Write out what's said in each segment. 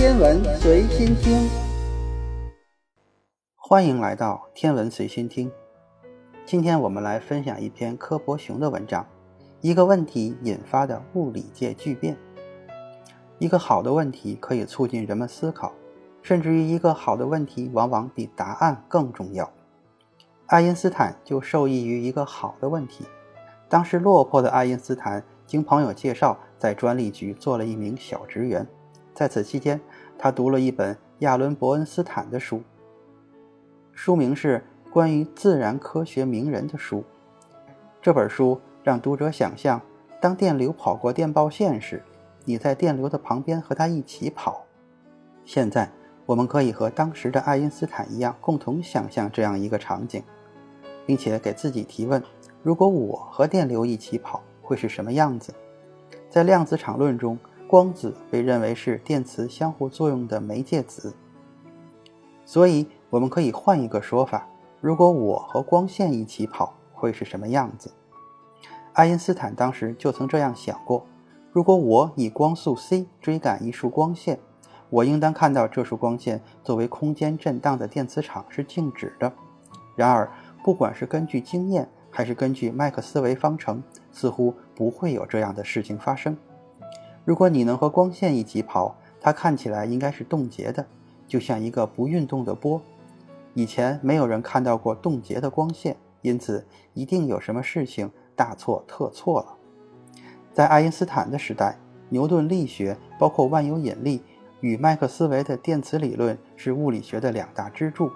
天文随心听，欢迎来到天文随心听。今天我们来分享一篇柯伯雄的文章：一个问题引发的物理界巨变。一个好的问题可以促进人们思考，甚至于一个好的问题往往比答案更重要。爱因斯坦就受益于一个好的问题。当时落魄的爱因斯坦经朋友介绍，在专利局做了一名小职员。在此期间，他读了一本亚伦·伯恩斯坦的书，书名是《关于自然科学名人的书》。这本书让读者想象，当电流跑过电报线时，你在电流的旁边和他一起跑。现在，我们可以和当时的爱因斯坦一样，共同想象这样一个场景。并且给自己提问：如果我和电流一起跑，会是什么样子？在量子场论中，光子被认为是电磁相互作用的媒介子。所以，我们可以换一个说法：如果我和光线一起跑，会是什么样子？爱因斯坦当时就曾这样想过：如果我以光速 c 追赶一束光线，我应当看到这束光线作为空间震荡的电磁场是静止的。然而，不管是根据经验，还是根据麦克斯韦方程，似乎不会有这样的事情发生。如果你能和光线一起跑，它看起来应该是冻结的，就像一个不运动的波。以前没有人看到过冻结的光线，因此一定有什么事情大错特错了。在爱因斯坦的时代，牛顿力学包括万有引力与麦克斯韦的电磁理论是物理学的两大支柱。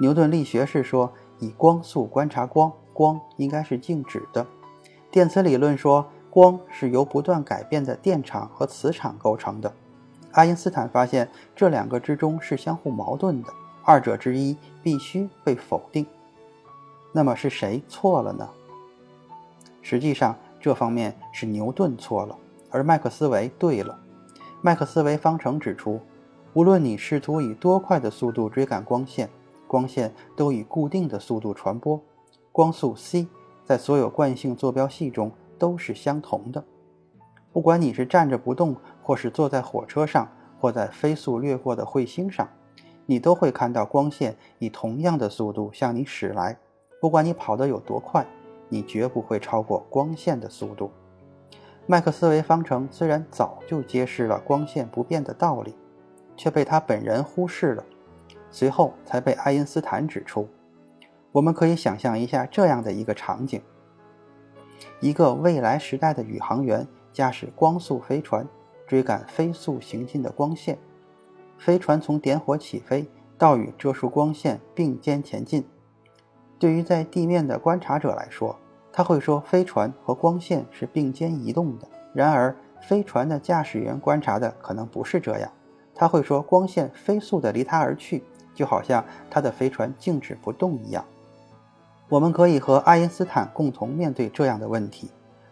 牛顿力学是说。以光速观察光，光应该是静止的。电磁理论说，光是由不断改变的电场和磁场构成的。爱因斯坦发现这两个之中是相互矛盾的，二者之一必须被否定。那么是谁错了呢？实际上，这方面是牛顿错了，而麦克斯韦对了。麦克斯韦方程指出，无论你试图以多快的速度追赶光线。光线都以固定的速度传播，光速 c 在所有惯性坐标系中都是相同的。不管你是站着不动，或是坐在火车上，或在飞速掠过的彗星上，你都会看到光线以同样的速度向你驶来。不管你跑得有多快，你绝不会超过光线的速度。麦克斯韦方程虽然早就揭示了光线不变的道理，却被他本人忽视了。随后才被爱因斯坦指出。我们可以想象一下这样的一个场景：一个未来时代的宇航员驾驶光速飞船，追赶飞速行进的光线。飞船从点火起飞到与这束光线并肩前进。对于在地面的观察者来说，他会说飞船和光线是并肩移动的。然而，飞船的驾驶员观察的可能不是这样。他会说光线飞速地离他而去。就好像他的飞船静止不动一样，我们可以和爱因斯坦共同面对这样的问题：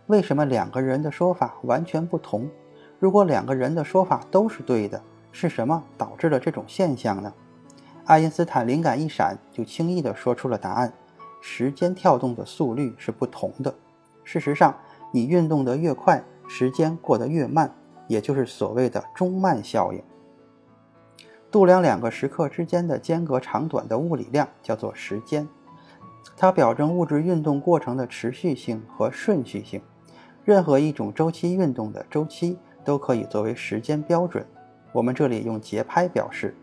为什么两个人的说法完全不同？如果两个人的说法都是对的，是什么导致了这种现象呢？爱因斯坦灵感一闪，就轻易地说出了答案：时间跳动的速率是不同的。事实上，你运动得越快，时间过得越慢，也就是所谓的中慢效应。度量两个时刻之间的间隔长短的物理量叫做时间，它表征物质运动过程的持续性和顺序性。任何一种周期运动的周期都可以作为时间标准。我们这里用节拍表示。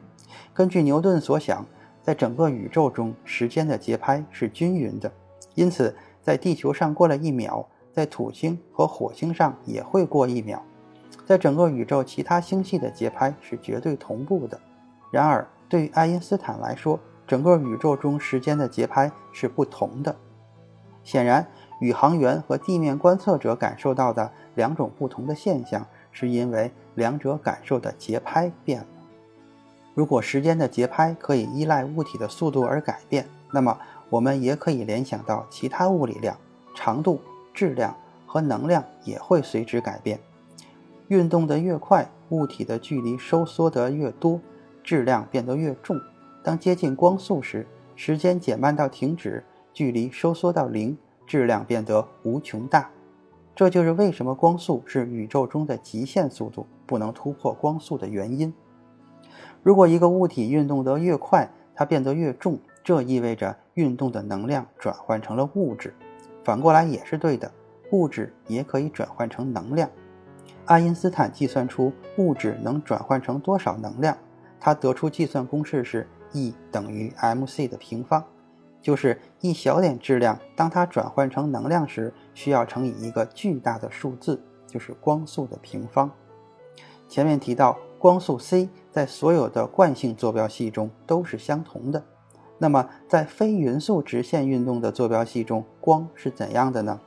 根据牛顿所想，在整个宇宙中，时间的节拍是均匀的，因此在地球上过了一秒，在土星和火星上也会过一秒。在整个宇宙其他星系的节拍是绝对同步的。然而，对于爱因斯坦来说，整个宇宙中时间的节拍是不同的。显然，宇航员和地面观测者感受到的两种不同的现象，是因为两者感受的节拍变了。如果时间的节拍可以依赖物体的速度而改变，那么我们也可以联想到其他物理量、长度、质量和能量也会随之改变。运动得越快，物体的距离收缩得越多。质量变得越重，当接近光速时，时间减慢到停止，距离收缩到零，质量变得无穷大。这就是为什么光速是宇宙中的极限速度，不能突破光速的原因。如果一个物体运动得越快，它变得越重，这意味着运动的能量转换成了物质。反过来也是对的，物质也可以转换成能量。爱因斯坦计算出物质能转换成多少能量，他得出计算公式是 E 等于 mc 的平方，就是一小点质量，当它转换成能量时，需要乘以一个巨大的数字，就是光速的平方。前面提到，光速 c 在所有的惯性坐标系中都是相同的。那么，在非匀速直线运动的坐标系中，光是怎样的呢？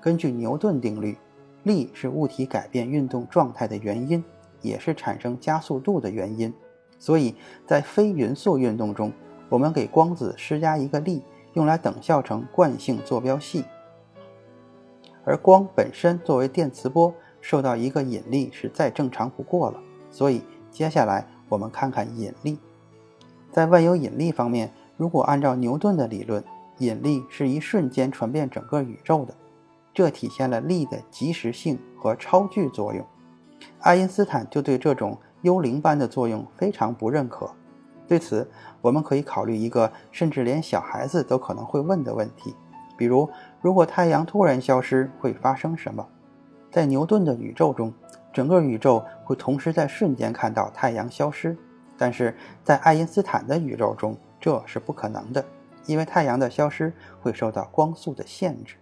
根据牛顿定律，力是物体改变运动状态的原因，也是产生加速度的原因。所以在非匀速运动中，我们给光子施加一个力，用来等效成惯性坐标系。而光本身作为电磁波。受到一个引力是再正常不过了，所以接下来我们看看引力。在万有引力方面，如果按照牛顿的理论，引力是一瞬间传遍整个宇宙的，这体现了力的即时性和超距作用。爱因斯坦就对这种幽灵般的作用非常不认可。对此，我们可以考虑一个甚至连小孩子都可能会问的问题，比如：如果太阳突然消失，会发生什么？在牛顿的宇宙中，整个宇宙会同时在瞬间看到太阳消失；但是在爱因斯坦的宇宙中，这是不可能的，因为太阳的消失会受到光速的限制。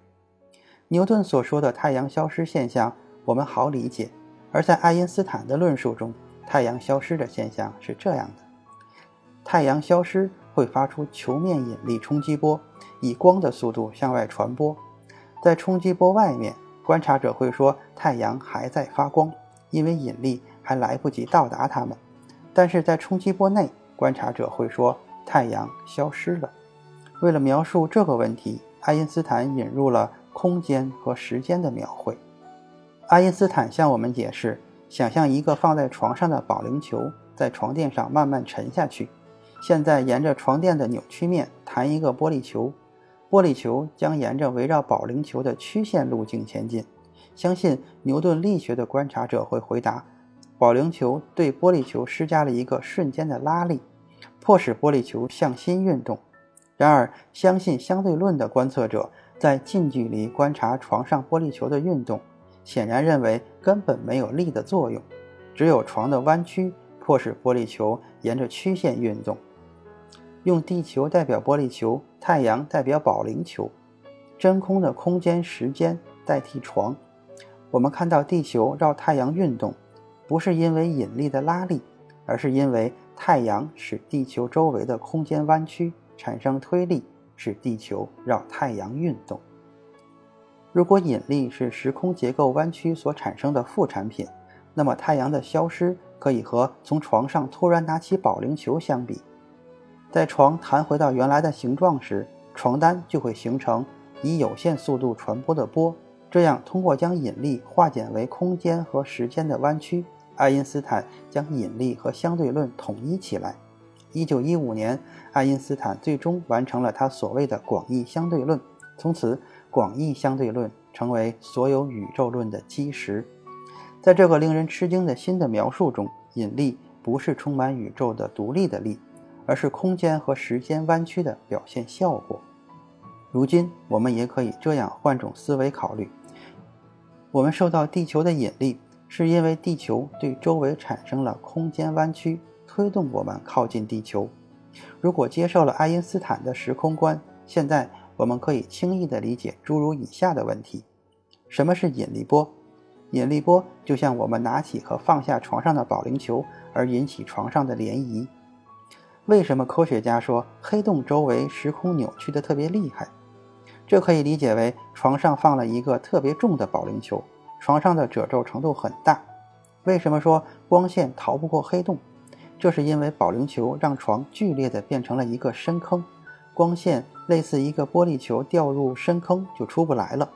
牛顿所说的太阳消失现象，我们好理解；而在爱因斯坦的论述中，太阳消失的现象是这样的：太阳消失会发出球面引力冲击波，以光的速度向外传播，在冲击波外面。观察者会说太阳还在发光，因为引力还来不及到达它们。但是在冲击波内，观察者会说太阳消失了。为了描述这个问题，爱因斯坦引入了空间和时间的描绘。爱因斯坦向我们解释：想象一个放在床上的保龄球在床垫上慢慢沉下去，现在沿着床垫的扭曲面弹一个玻璃球。玻璃球将沿着围绕保龄球的曲线路径前进。相信牛顿力学的观察者会回答：保龄球对玻璃球施加了一个瞬间的拉力，迫使玻璃球向心运动。然而，相信相对论的观测者在近距离观察床上玻璃球的运动，显然认为根本没有力的作用，只有床的弯曲迫使玻璃球沿着曲线运动。用地球代表玻璃球，太阳代表保龄球，真空的空间时间代替床。我们看到地球绕太阳运动，不是因为引力的拉力，而是因为太阳使地球周围的空间弯曲，产生推力，使地球绕太阳运动。如果引力是时空结构弯曲所产生的副产品，那么太阳的消失可以和从床上突然拿起保龄球相比。在床弹回到原来的形状时，床单就会形成以有限速度传播的波。这样，通过将引力化简为空间和时间的弯曲，爱因斯坦将引力和相对论统一起来。一九一五年，爱因斯坦最终完成了他所谓的广义相对论。从此，广义相对论成为所有宇宙论的基石。在这个令人吃惊的新的描述中，引力不是充满宇宙的独立的力。而是空间和时间弯曲的表现效果。如今，我们也可以这样换种思维考虑：我们受到地球的引力，是因为地球对周围产生了空间弯曲，推动我们靠近地球。如果接受了爱因斯坦的时空观，现在我们可以轻易地理解诸如以下的问题：什么是引力波？引力波就像我们拿起和放下床上的保龄球而引起床上的涟漪。为什么科学家说黑洞周围时空扭曲的特别厉害？这可以理解为床上放了一个特别重的保龄球，床上的褶皱程度很大。为什么说光线逃不过黑洞？这是因为保龄球让床剧烈的变成了一个深坑，光线类似一个玻璃球掉入深坑就出不来了，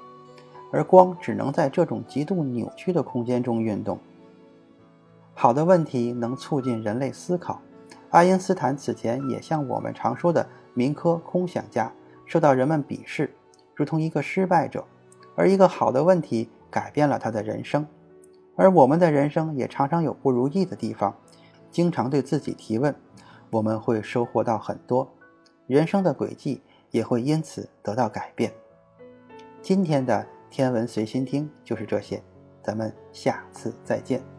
而光只能在这种极度扭曲的空间中运动。好的问题能促进人类思考。爱因斯坦此前也像我们常说的民科空想家，受到人们鄙视，如同一个失败者。而一个好的问题改变了他的人生，而我们的人生也常常有不如意的地方，经常对自己提问，我们会收获到很多，人生的轨迹也会因此得到改变。今天的天文随心听就是这些，咱们下次再见。